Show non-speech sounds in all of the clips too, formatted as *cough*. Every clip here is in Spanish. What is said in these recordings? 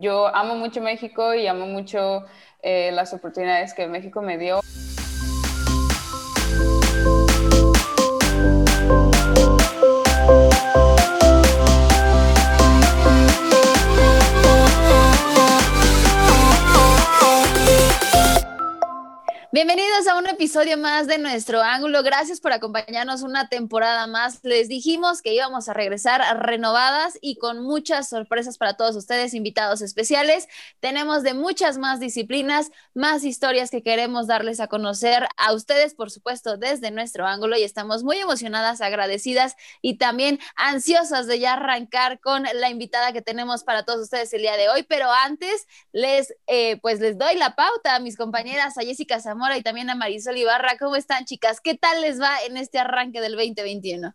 Yo amo mucho México y amo mucho eh, las oportunidades que México me dio. Bienvenidos a un episodio más de nuestro ángulo. Gracias por acompañarnos una temporada más. Les dijimos que íbamos a regresar renovadas y con muchas sorpresas para todos ustedes, invitados especiales. Tenemos de muchas más disciplinas, más historias que queremos darles a conocer a ustedes, por supuesto, desde nuestro ángulo y estamos muy emocionadas, agradecidas y también ansiosas de ya arrancar con la invitada que tenemos para todos ustedes el día de hoy. Pero antes les, eh, pues les doy la pauta a mis compañeras, a Jessica Zamora y también a Marisol Ibarra. ¿Cómo están, chicas? ¿Qué tal les va en este arranque del 2021?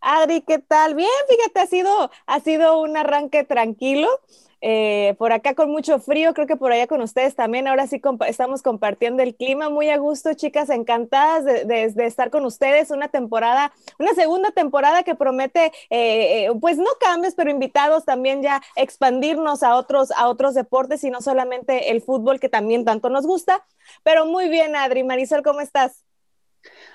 Adri, ¿qué tal? Bien, fíjate, ha sido, ha sido un arranque tranquilo. Eh, por acá con mucho frío, creo que por allá con ustedes también. Ahora sí estamos compartiendo el clima muy a gusto, chicas, encantadas de, estar con ustedes. Una temporada, una segunda temporada que promete, eh, eh, pues no cambios, pero invitados también ya expandirnos a otros, a otros deportes y no solamente el fútbol que también tanto nos gusta. Pero muy bien, Adri. Marisol, ¿cómo estás?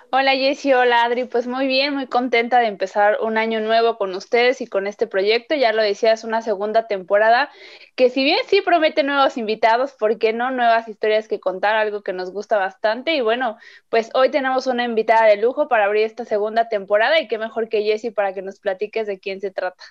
Hola Jessy, hola Adri, pues muy bien, muy contenta de empezar un año nuevo con ustedes y con este proyecto. Ya lo decía, es una segunda temporada que si bien sí promete nuevos invitados, ¿por qué no? Nuevas historias que contar, algo que nos gusta bastante. Y bueno, pues hoy tenemos una invitada de lujo para abrir esta segunda temporada y qué mejor que Jessy para que nos platiques de quién se trata.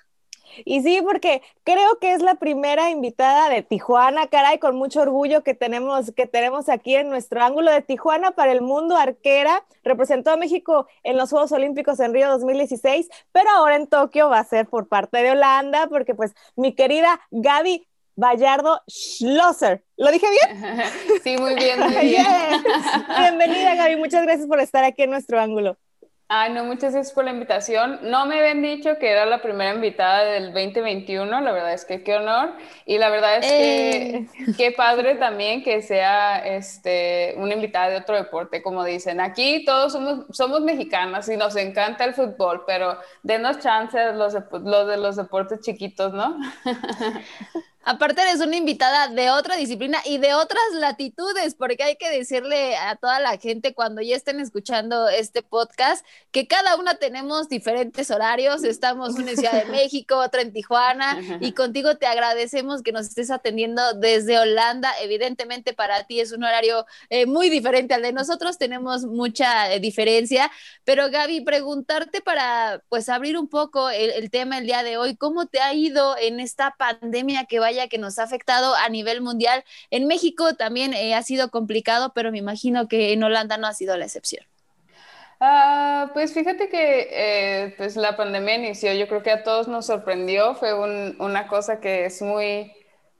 Y sí, porque creo que es la primera invitada de Tijuana, caray, con mucho orgullo que tenemos, que tenemos aquí en nuestro ángulo de Tijuana para el mundo arquera. Representó a México en los Juegos Olímpicos en Río 2016, pero ahora en Tokio va a ser por parte de Holanda, porque pues mi querida Gaby Vallardo Schlosser. ¿Lo dije bien? *laughs* Sí, muy bien, muy *laughs* bien. Bienvenida, Gaby. Muchas gracias por estar aquí en nuestro ángulo. Ay, no, muchas gracias por la invitación. No me habían dicho que era la primera invitada del 2021, la verdad es que qué honor. Y la verdad es que eh. qué padre también que sea este, una invitada de otro deporte, como dicen. Aquí todos somos, somos mexicanas y nos encanta el fútbol, pero denos chances los, los de los deportes chiquitos, ¿no? *laughs* Aparte eres una invitada de otra disciplina y de otras latitudes, porque hay que decirle a toda la gente cuando ya estén escuchando este podcast que cada una tenemos diferentes horarios. Estamos una en Ciudad de México, otra en Tijuana y contigo te agradecemos que nos estés atendiendo desde Holanda. Evidentemente para ti es un horario eh, muy diferente al de nosotros, tenemos mucha eh, diferencia, pero Gaby, preguntarte para pues abrir un poco el, el tema el día de hoy, ¿cómo te ha ido en esta pandemia que vaya que nos ha afectado a nivel mundial. En México también eh, ha sido complicado, pero me imagino que en Holanda no ha sido la excepción. Ah, pues fíjate que eh, pues la pandemia inició, yo creo que a todos nos sorprendió, fue una cosa que es muy,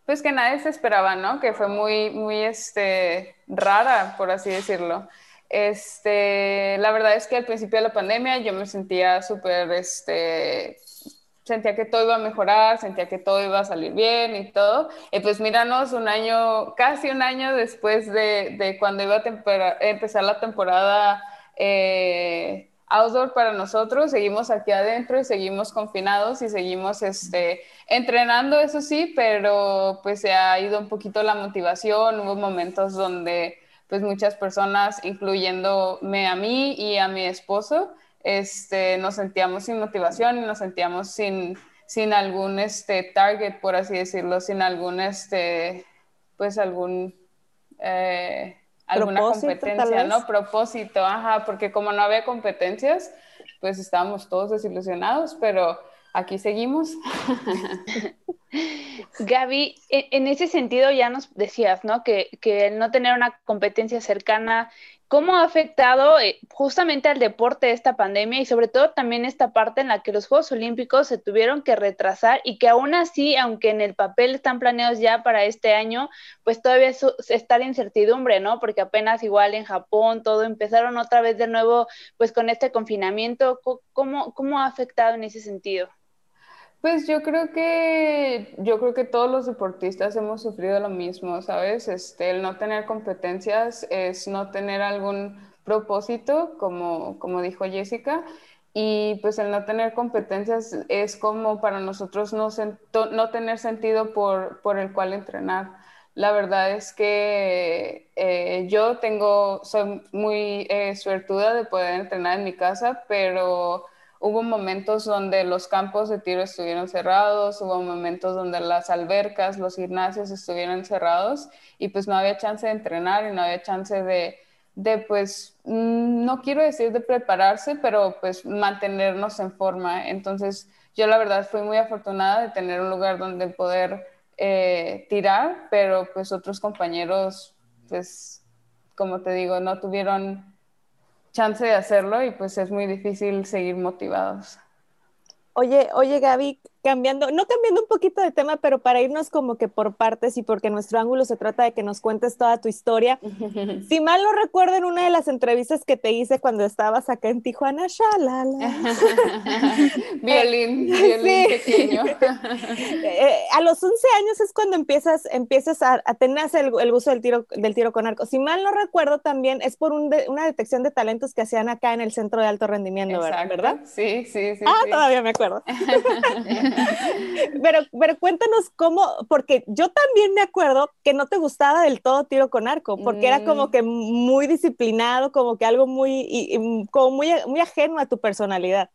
pues que nadie se esperaba, ¿no? Que fue muy, muy, este, rara, por así decirlo. Este, la verdad es que al principio de la pandemia yo me sentía súper, este, sentía que todo iba a mejorar, sentía que todo iba a salir bien y todo. Y pues míranos un año, casi un año después de, de cuando iba a empezar la temporada eh, outdoor para nosotros, seguimos aquí adentro y seguimos confinados y seguimos este, entrenando, eso sí, pero pues se ha ido un poquito la motivación, hubo momentos donde pues muchas personas, incluyéndome a mí y a mi esposo, este, nos sentíamos sin motivación y nos sentíamos sin, sin algún este, target, por así decirlo, sin algún, este, pues algún, eh, alguna competencia, ¿no? Propósito, ajá, porque como no había competencias, pues estábamos todos desilusionados, pero aquí seguimos. *laughs* Gaby, en ese sentido ya nos decías, ¿no? Que, que el no tener una competencia cercana ¿Cómo ha afectado eh, justamente al deporte esta pandemia y sobre todo también esta parte en la que los Juegos Olímpicos se tuvieron que retrasar y que aún así, aunque en el papel están planeados ya para este año, pues todavía está la incertidumbre, ¿no? Porque apenas igual en Japón todo empezaron otra vez de nuevo pues con este confinamiento. ¿Cómo, cómo ha afectado en ese sentido? Pues yo creo que yo creo que todos los deportistas hemos sufrido lo mismo, ¿sabes? Este, el no tener competencias es no tener algún propósito, como, como dijo Jessica. y pues el no tener competencias es como para nosotros no, no tener sentido por, por, el cual entrenar. La verdad es que eh, yo tengo, soy muy eh, suertuda de poder entrenar en mi casa, pero hubo momentos donde los campos de tiro estuvieron cerrados, hubo momentos donde las albercas, los gimnasios estuvieron cerrados y pues no había chance de entrenar y no había chance de de pues, mm, no quiero decir de prepararse, pero pues mantenernos en forma. Entonces, yo la verdad fui muy afortunada de tener un lugar donde poder eh, tirar, pero pues otros compañeros, pues, como te digo, no tuvieron chance de hacerlo y pues es muy difícil seguir motivados. Oye, oye Gaby, cambiando, no cambiando un poquito de tema, pero para irnos como que por partes y porque nuestro ángulo se trata de que nos cuentes toda tu historia. *laughs* si mal no recuerdo en una de las entrevistas que te hice cuando estabas acá en Tijuana, shalala. *laughs* violín, *laughs* violín pequeño. Eh, a los 11 años es cuando empiezas, empiezas a, tener el, el, gusto del tiro, del tiro con arco. Si mal no recuerdo también es por una detección de talentos que hacían acá en el centro de alto rendimiento, ¿verdad? Sí, sí, sí. Ah, todavía me acuerdo. *laughs* pero, pero cuéntanos cómo, porque yo también me acuerdo que no te gustaba del todo tiro con arco, porque era como mm. que muy disciplinado, como que algo muy, como muy, muy ajeno a tu personalidad.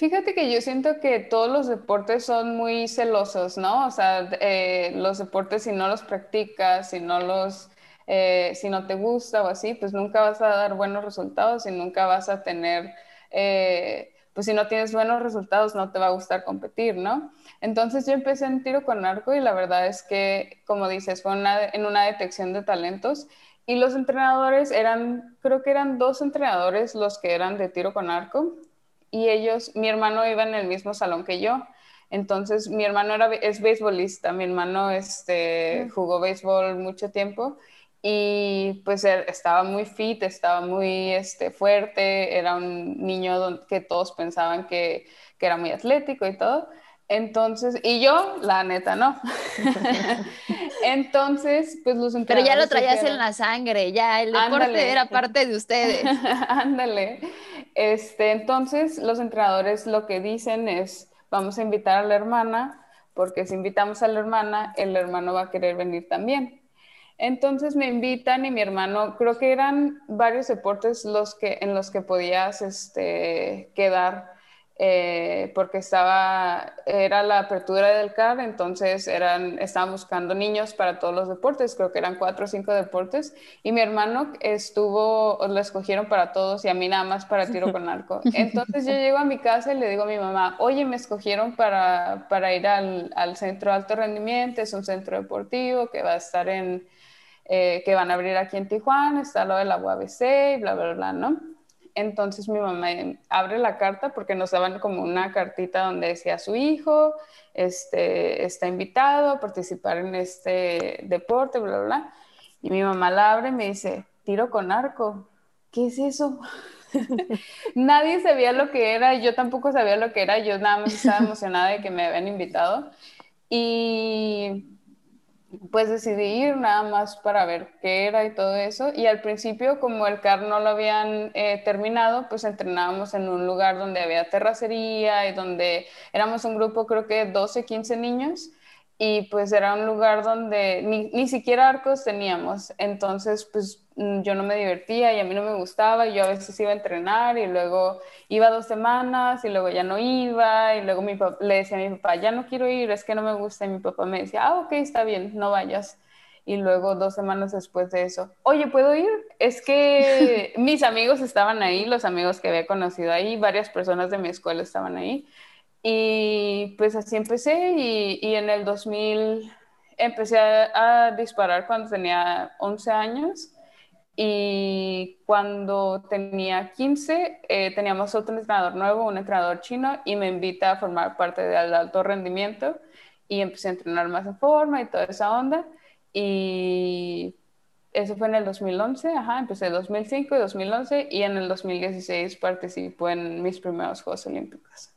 Fíjate que yo siento que todos los deportes son muy celosos, ¿no? O sea, eh, los deportes si no los practicas, si no los, eh, si no te gusta o así, pues nunca vas a dar buenos resultados y nunca vas a tener eh, pues si no tienes buenos resultados no te va a gustar competir, ¿no? Entonces yo empecé en tiro con arco y la verdad es que, como dices, fue en una detección de talentos y los entrenadores eran, creo que eran dos entrenadores los que eran de tiro con arco y ellos, mi hermano iba en el mismo salón que yo. Entonces, mi hermano era, es beisbolista, mi hermano este, jugó béisbol mucho tiempo y pues él estaba muy fit, estaba muy este, fuerte, era un niño que todos pensaban que, que, era muy atlético y todo. Entonces, y yo, la neta, no. *laughs* *laughs* Entonces, pues los Pero ya lo traías en la sangre, ya el deporte era parte de ustedes. *laughs* Ándale. Este, entonces, los entrenadores lo que dicen es, vamos a invitar a la hermana, porque si invitamos a la hermana, el hermano va a querer venir también. Entonces me invitan y mi hermano, creo que eran varios deportes los que, en los que podías este, quedar, eh, porque estaba, era la apertura del CAR, entonces eran, estaban buscando niños para todos los deportes, creo que eran cuatro o cinco deportes, y mi hermano estuvo, lo escogieron para todos y a mí nada más para tiro *laughs* con arco. Entonces yo llego a mi casa y le digo a mi mamá, oye, me escogieron para, para ir al, al centro de alto rendimiento, es un centro deportivo que va a estar en eh, que van a abrir aquí en Tijuana, está lo de la UABC y bla, bla, bla, ¿no? Entonces mi mamá abre la carta porque nos daban como una cartita donde decía su hijo este, está invitado a participar en este deporte, bla, bla, bla. Y mi mamá la abre y me dice, tiro con arco. ¿Qué es eso? *laughs* Nadie sabía lo que era, yo tampoco sabía lo que era, yo nada más estaba emocionada de que me habían invitado. Y pues decidí ir nada más para ver qué era y todo eso. Y al principio, como el CAR no lo habían eh, terminado, pues entrenábamos en un lugar donde había terracería y donde éramos un grupo, creo que 12, 15 niños y pues era un lugar donde ni, ni, siquiera arcos teníamos, entonces pues mm, yo no me divertía y a mí no me gustaba, y yo a veces iba a entrenar y luego iba dos semanas y luego ya no iba y luego mi le decía a mi papá, ya no quiero ir, es que no me gusta y mi papá me decía, ah, ok, está bien, no vayas. Y luego dos semanas después de eso, oye, ¿puedo ir? Es que *laughs* mis amigos estaban ahí, los amigos que había conocido ahí, varias personas de mi escuela estaban ahí. Y pues así empecé y, y en el 2000 empecé a, disparar cuando tenía 11 años y cuando tenía 15 eh, teníamos otro entrenador nuevo, un entrenador chino y me invita a formar parte del alto rendimiento y empecé a entrenar más en forma y toda esa onda y eso fue en el 2011, ajá, empecé en 2005 y 2011 y en el 2016 participé en mis primeros Juegos Olímpicos.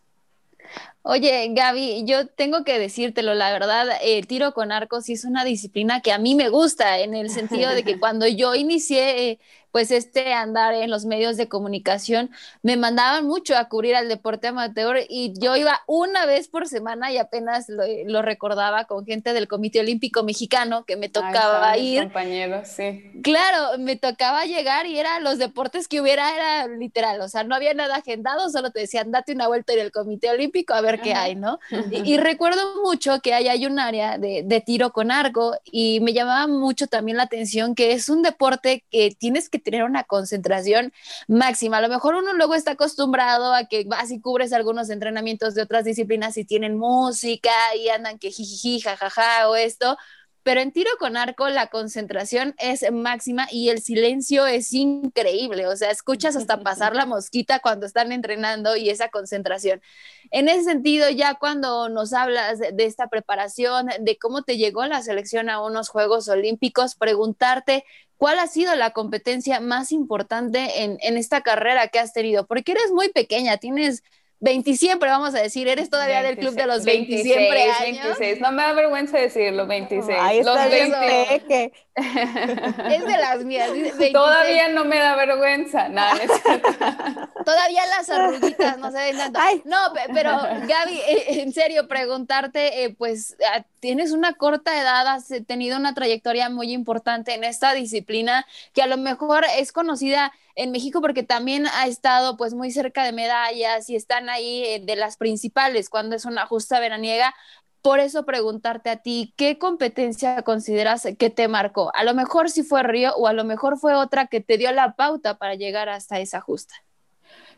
Oye, Gaby, yo tengo que decírtelo, la verdad, el tiro con arco sí es una disciplina que a mí me gusta, en el sentido de que *laughs* cuando yo inicié eh, pues este andar en los medios de comunicación, me mandaban mucho a cubrir al deporte amateur y yo iba una vez por semana y apenas lo, recordaba con gente del Comité Olímpico Mexicano que me tocaba ir. Compañeros, sí. Claro, me tocaba llegar y era los deportes que hubiera, era literal, o sea, no había nada agendado, solo te decían, date una vuelta en el Comité Olímpico a ver qué hay, ¿no? *laughs* Y, recuerdo mucho que ahí hay un área de, de tiro con arco y me llamaba mucho también la atención que es un deporte que tienes que tener una concentración máxima. A lo mejor uno luego está acostumbrado a que vas y cubres algunos entrenamientos de otras disciplinas y tienen música y andan que jijiji, jajaja o esto, pero en tiro con arco la concentración es máxima y el silencio es increíble, o sea, escuchas hasta *laughs* pasar la mosquita cuando están entrenando y esa concentración. En ese sentido, ya cuando nos hablas de, esta preparación, de cómo te llegó la selección a unos Juegos Olímpicos, preguntarte ¿cuál ha sido la competencia más importante en, en, esta carrera que has tenido? Porque eres muy pequeña, tienes 20 siempre, vamos a decir, eres todavía del club de los 20 26, siempre años. 26, no me da vergüenza decirlo, 26. Ahí está los 20. Que... es de las mías. 26. *laughs* Todavía no me da vergüenza, nada. *laughs* todavía las arruguitas no se ven tanto. Ay. No, pero Gaby, eh, en serio, preguntarte, eh, pues ah, tienes una corta edad, has tenido una trayectoria muy importante en esta disciplina que a lo mejor es conocida en México porque también ha estado pues muy cerca de medallas y están ahí eh, de las principales cuando es una justa veraniega. Por eso preguntarte a ti, ¿qué competencia consideras que te marcó? A lo mejor si fue Río o a lo mejor fue otra que te dio la pauta para llegar hasta esa justa.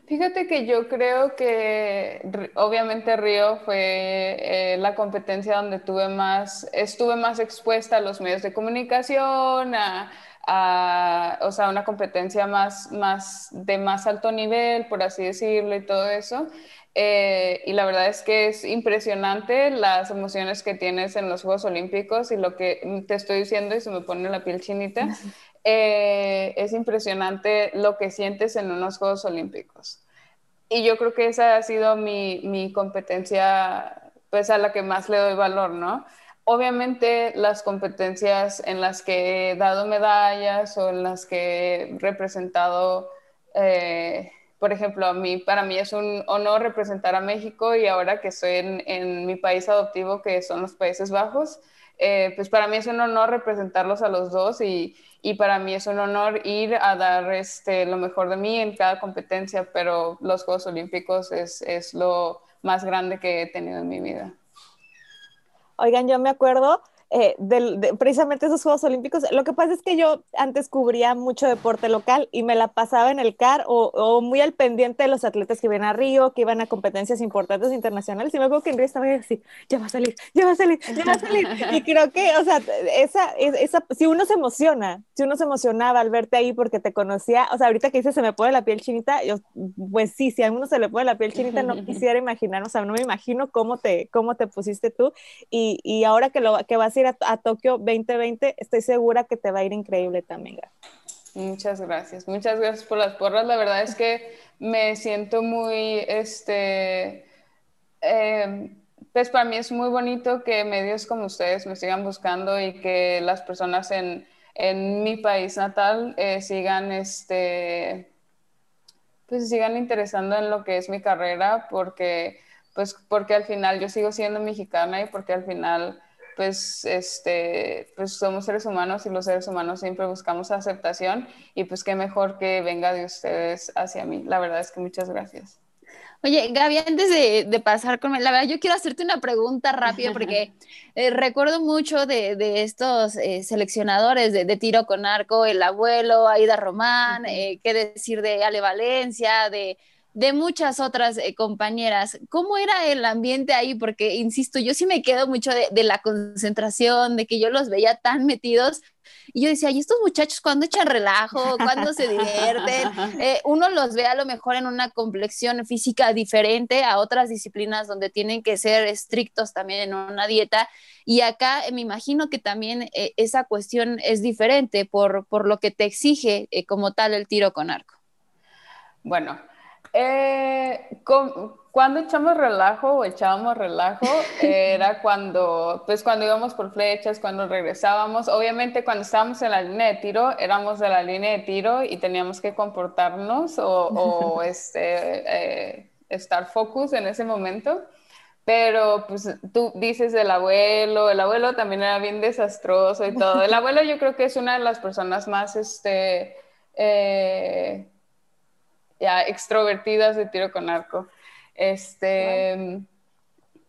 Fíjate que yo creo que obviamente Río fue eh, la competencia donde tuve más, estuve más expuesta a los medios de comunicación, a, a, o sea, una competencia más, más de más alto nivel, por así decirlo, y todo eso. Eh, y la verdad es que es impresionante las emociones que tienes en los Juegos Olímpicos y lo que te estoy diciendo y se me pone la piel chinita. *laughs* Eh, es impresionante lo que sientes en unos Juegos Olímpicos. Y yo creo que esa ha sido mi, mi competencia, pues a la que más le doy valor, ¿no? Obviamente las competencias en las que he dado medallas o en las que he representado, eh, por ejemplo, a mí, para mí es un honor representar a México y ahora que estoy en, mi país adoptivo, que son los Países Bajos, eh, pues para mí es un honor representarlos a los dos y, y, para mí es un honor ir a dar este, lo mejor de mí en cada competencia, pero los Juegos Olímpicos es, es lo más grande que he tenido en mi vida. Oigan, yo me acuerdo eh, de, precisamente esos Juegos Olímpicos. Lo que pasa es que yo antes cubría mucho deporte local y me la pasaba en el CAR o, muy al pendiente de los atletas que iban a Río, que iban a competencias importantes internacionales. Y me acuerdo que en Río estaba así, ya va a salir, ya va a salir, ya va a salir. y *laughs* creo que, o sea, esa, esa, si uno se emociona, si uno se emocionaba al verte ahí porque te conocía, o sea, ahorita que dices se me pone la piel chinita, yo, pues sí, si a uno se le pone la piel chinita, no *laughs* quisiera imaginar, o sea, no me imagino cómo te, cómo te pusiste tú. Y, y ahora que, lo, que vas ir a, Tokio 2020, estoy segura que te va a ir increíble también. Muchas gracias, muchas gracias por las porras. La verdad es que me siento muy, este, em, pues para mí es muy bonito que medios como ustedes me sigan buscando y que las personas en, en mi país natal eh, sigan, este, pues sigan interesando en lo que es mi carrera, porque, pues, porque al final yo sigo siendo mexicana y porque al final pues, este, pues somos seres humanos y los seres humanos siempre buscamos aceptación y pues qué mejor que venga de ustedes hacia mí. La verdad es que muchas gracias. Oye, Gaby, antes de, pasar con la verdad, yo quiero hacerte una pregunta rápida porque *laughs* eh, recuerdo mucho de, estos eh, seleccionadores de, tiro con arco, el abuelo, Aida Román, eh, qué decir de Ale Valencia, de de muchas otras eh, compañeras. ¿Cómo era el ambiente ahí? Porque, insisto, yo sí me quedo mucho de, la concentración, de que yo los veía tan metidos. Y yo decía, ¿y estos muchachos cuándo echan relajo? ¿Cuándo se divierten? *laughs* Eh, uno los ve a lo mejor en una complexión física diferente a otras disciplinas donde tienen que ser estrictos también en una dieta. Y acá eh, me imagino que también esa cuestión es diferente por, por lo que te exige como tal el tiro con arco. Bueno, eh, cuando echamos relajo o echábamos relajo *laughs* era cuando, pues cuando íbamos por flechas, cuando regresábamos. Obviamente cuando estábamos en la línea de tiro, éramos de la línea de tiro y teníamos que comportarnos o, *laughs* este, eh, estar focus en ese momento. Pero pues tú dices del abuelo, el abuelo también era bien desastroso y todo. El abuelo yo creo que es una de las personas más, este, eh, ya extrovertidas de tiro con arco. Este.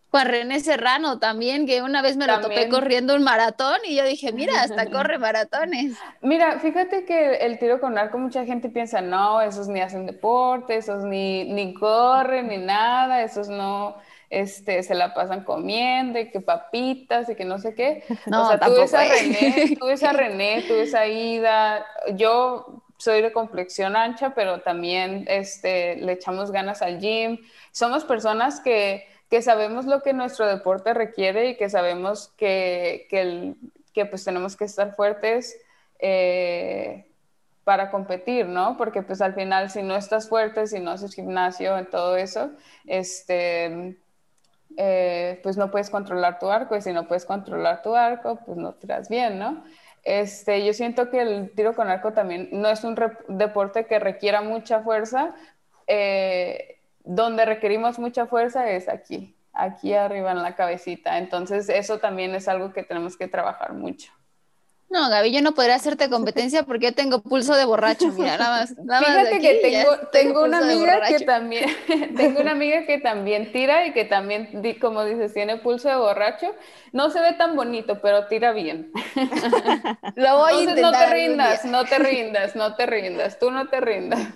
Juan René Serrano también, que una vez me lo topé corriendo un maratón y yo dije, mira, hasta *laughs* corre maratones. Mira, fíjate que el tiro con arco, mucha gente piensa, no, esos ni hacen deporte, esos ni, ni corren, ni nada, esos no, este, se la pasan comiendo y que papitas y que no sé qué. *laughs* No, o sea, tú ves a René, tú ves a *laughs* René, tú ves a Ida, yo soy de complexión ancha, pero también este, le echamos ganas al gym. Somos personas que, que sabemos lo que nuestro deporte requiere y que sabemos que, que, el, que pues tenemos que estar fuertes eh, para competir, ¿no? Porque pues al final si no estás fuerte, si no haces gimnasio, en todo eso, este, eh, pues no puedes controlar tu arco y si no puedes controlar tu arco, pues no tiras bien, ¿no? Este, yo siento que el tiro con arco también no es un deporte que requiera mucha fuerza. Eh, donde requerimos mucha fuerza es aquí, aquí arriba en la cabecita. Entonces, eso también es algo que tenemos que trabajar mucho. No, Gaby, yo no podría hacerte *laughs* competencia porque yo tengo pulso de borracho, mira, nada más. *laughs* Fíjate que tengo, tengo una amiga que también, *laughs* tengo una amiga que también tira y que también, como dices, tiene pulso de borracho. No se ve tan bonito, pero tira bien. Lo voy a intentar. No te rindas, no te rindas, no te rindas, tú no te rindas.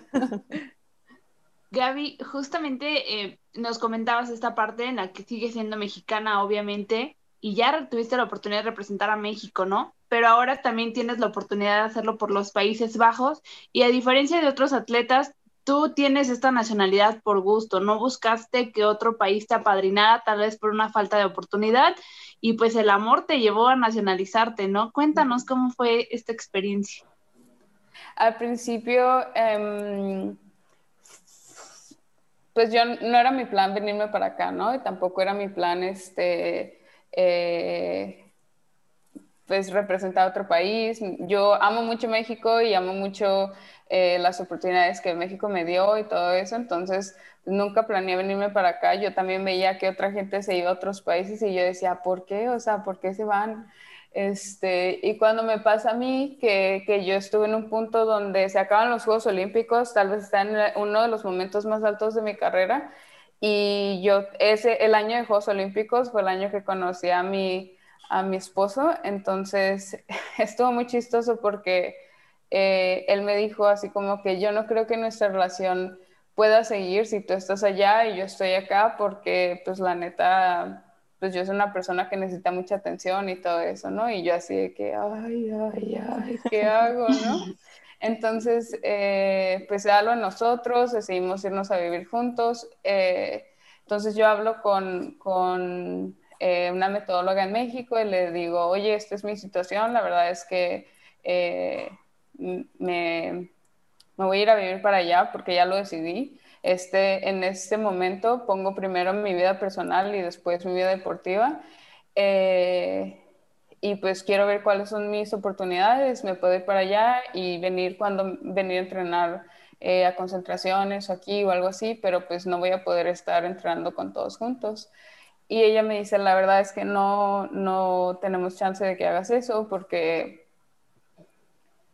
Gaby, justamente eh, nos comentabas esta parte en la que sigue siendo mexicana, obviamente, y ya tuviste la oportunidad de representar a México, ¿no? Pero ahora también tienes la oportunidad de hacerlo por los Países Bajos y a diferencia de otros atletas, tú tienes esta nacionalidad por gusto, no buscaste que otro país te apadrinara tal vez por una falta de oportunidad y pues el amor te llevó a nacionalizarte, ¿no? Cuéntanos cómo fue esta experiencia. Al principio, em, pues yo no era mi plan venirme para acá, ¿no? Y tampoco era mi plan este eh, pues representar a otro país. Yo amo mucho México y amo mucho eh, las oportunidades que México me dio y todo eso, entonces nunca planeé venirme para acá. Yo también veía que otra gente se iba a otros países y yo decía, ¿por qué? O sea, ¿por qué se van? Este, y cuando me pasa a mí que, que, yo estuve en un punto donde se acaban los Juegos Olímpicos, tal vez está en uno de los momentos más altos de mi carrera, y yo, ese, el año de Juegos Olímpicos fue el año que conocí a mi, a mi esposo, entonces *laughs* estuvo muy chistoso porque eh, él me dijo así como que yo no creo que nuestra relación pueda seguir si tú estás allá y yo estoy acá porque pues la neta, pues yo soy una persona que necesita mucha atención y todo eso, ¿no? Y yo así de que, ay, ay, ay, ¿qué hago, no? *laughs* Entonces, eh, pues hablo en nosotros, decidimos irnos a vivir juntos. Eh, entonces yo hablo con, con eh, una metodóloga en México y le digo, oye, esta es mi situación, la verdad es que eh, me, me, voy a ir a vivir para allá porque ya lo decidí. Este, en este momento pongo primero mi vida personal y después mi vida deportiva y pues quiero ver cuáles son mis oportunidades, me puedo ir para allá y venir cuando venir a entrenar eh, a concentraciones o aquí o algo así, pero pues no voy a poder estar entrenando con todos juntos. Y ella me dice, la verdad es que no, no tenemos chance de que hagas eso porque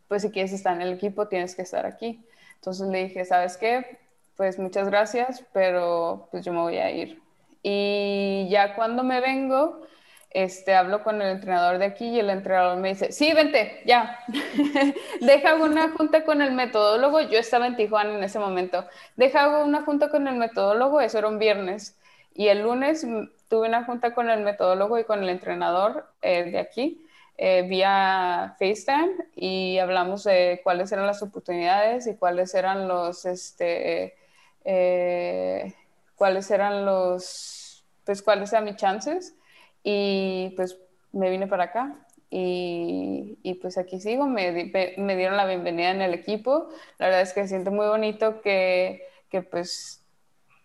pues si quieres estar en el equipo tienes que estar aquí. Entonces le dije, ¿sabes qué? Pues muchas gracias, pero pues yo me voy a ir. Y ya cuando me vengo, este, hablo con el entrenador de aquí y el entrenador me dice, sí, vente, ya, *laughs* deja una junta con el metodólogo, yo estaba en Tijuana en ese momento, deja una junta con el metodólogo, eso era un viernes, y el lunes tuve una junta con el metodólogo y con el entrenador eh, de aquí, eh, vía FaceTime, y hablamos de cuáles eran las oportunidades y cuáles eran los, este, eh, cuáles eran los, pues cuáles eran mis chances y pues me vine para acá y, y pues aquí sigo, me, me, dieron la bienvenida en el equipo. La verdad es que siento muy bonito que, que pues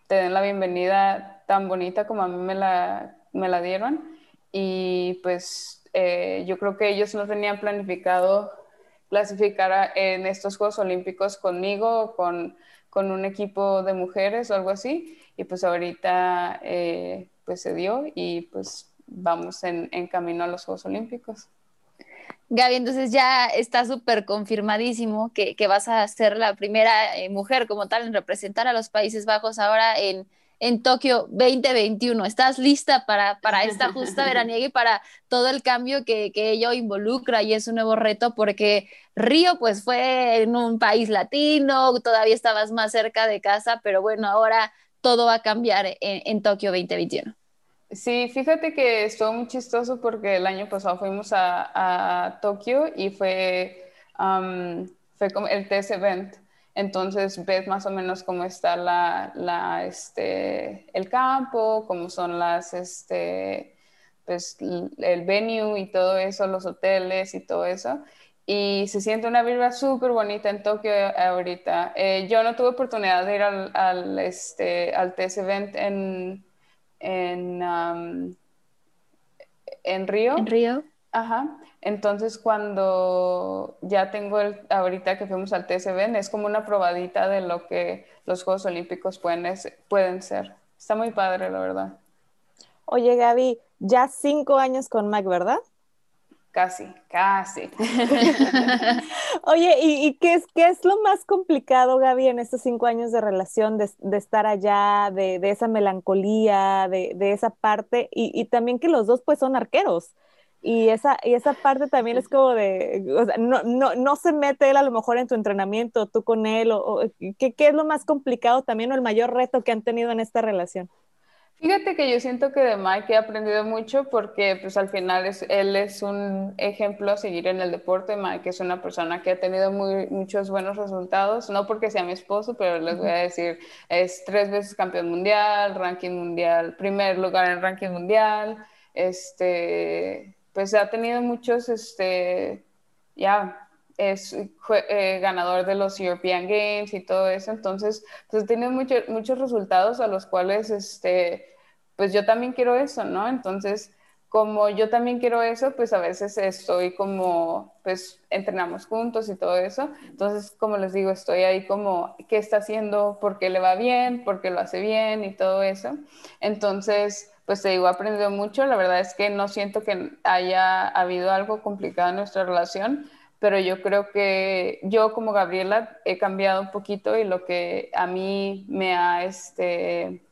te den la bienvenida tan bonita como a mí me la, me la dieron. Y pues eh, yo creo que ellos no tenían planificado clasificar en estos Juegos Olímpicos conmigo, con, con un equipo de mujeres o algo así. Y pues ahorita eh, pues se dio y pues vamos en, camino a los Juegos Olímpicos. Gaby, entonces ya está súper confirmadísimo que, que, vas a ser la primera eh, mujer como tal en representar a los Países Bajos ahora en, en Tokio 2021. ¿Estás lista para, para esta justa veraniega y para todo el cambio que, que, ello involucra y es un nuevo reto? Porque Río pues fue en un país latino, todavía estabas más cerca de casa, pero bueno, ahora todo va a cambiar en, en Tokio 2021. Sí, fíjate que estuvo muy chistoso porque el año pasado fuimos a, a Tokio y fue, um, fue como el test event. Entonces ves más o menos cómo está la, la, este, el campo, cómo son las, este, pues, el venue y todo eso, los hoteles y todo eso. Y se siente una vibra súper bonita en Tokio ahorita. Eh, yo no tuve oportunidad de ir al, al, este, al test event en en, en Río. En Río. Ajá. Entonces, cuando ya tengo el, ahorita que fuimos al TSB, es como una probadita de lo que los Juegos Olímpicos pueden, pueden ser. Está muy padre, la verdad. Oye, Gaby, ya cinco años con Mac, ¿verdad? Casi, casi. *laughs* Oye, ¿y, qué, es, qué es lo más complicado, Gaby, en estos cinco años de relación, de, estar allá, de, esa melancolía, de, esa parte, y, también que los dos pues son arqueros? Y esa, y esa parte también es como de, no, no, no se mete él a lo mejor en tu entrenamiento, tú con él, o, ¿qué, ¿qué es lo más complicado también o el mayor reto que han tenido en esta relación? Fíjate que yo siento que de Mike he aprendido mucho porque pues al final es, él es un ejemplo a seguir en el deporte. Mike es una persona que ha tenido muy, muchos buenos resultados, no porque sea mi esposo, pero les voy a decir, es tres veces campeón mundial, ranking mundial, primer lugar en ranking mundial, este, pues ha tenido muchos, este, ya, es eh, ganador de los European Games y todo eso, entonces, pues ha tenido muchos resultados a los cuales, este, pues yo también quiero eso, ¿no? Entonces, como yo también quiero eso, pues a veces estoy como, pues entrenamos juntos y todo eso. Entonces, como les digo, estoy ahí como, ¿qué está haciendo? ¿Por qué le va bien? ¿Por qué lo hace bien? Y todo eso. Entonces, pues te digo, he aprendido mucho. La verdad es que no siento que haya habido algo complicado en nuestra relación, pero yo creo que yo como Gabriela he cambiado un poquito y lo que a mí me ha, este,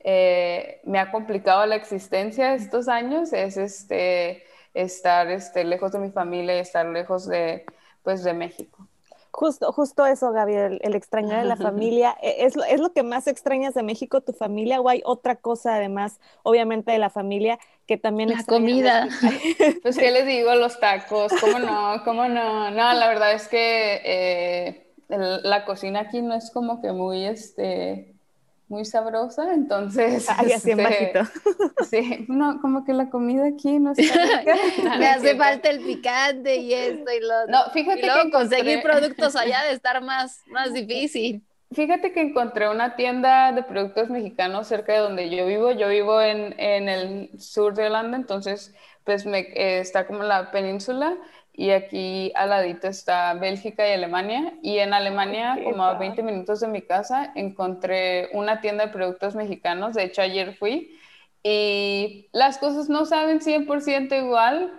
eh, me ha complicado la existencia estos años es este, estar este, lejos de mi familia y estar lejos de, pues, de México. Justo, justo eso, Gabriel, el, extrañar a la *laughs* familia. E, ¿Es, ¿Es lo que más extrañas de México, tu familia? ¿O hay otra cosa, además, obviamente, de la familia que también La comida. *laughs* pues, ¿qué les digo? Los tacos, ¿cómo no? ¿Cómo no? No, la verdad es que eh, la cocina aquí no es como que muy, este, muy sabrosa, entonces... *laughs* Ay, así en este, bajito. *laughs* Sí, no, como que la comida aquí no está *laughs* Me hace falta el picante y esto y lo No, fíjate que conseguir productos allá de estar más, más difícil. Fíjate que encontré una tienda de productos mexicanos cerca de donde yo vivo. Yo vivo en, en el sur de Holanda, entonces pues me, eh, está como la península y aquí al ladito está Bélgica y Alemania. Y en Alemania, como a 20 minutos de mi casa, encontré una tienda de productos mexicanos. De hecho, ayer fui y las cosas no saben 100% igual,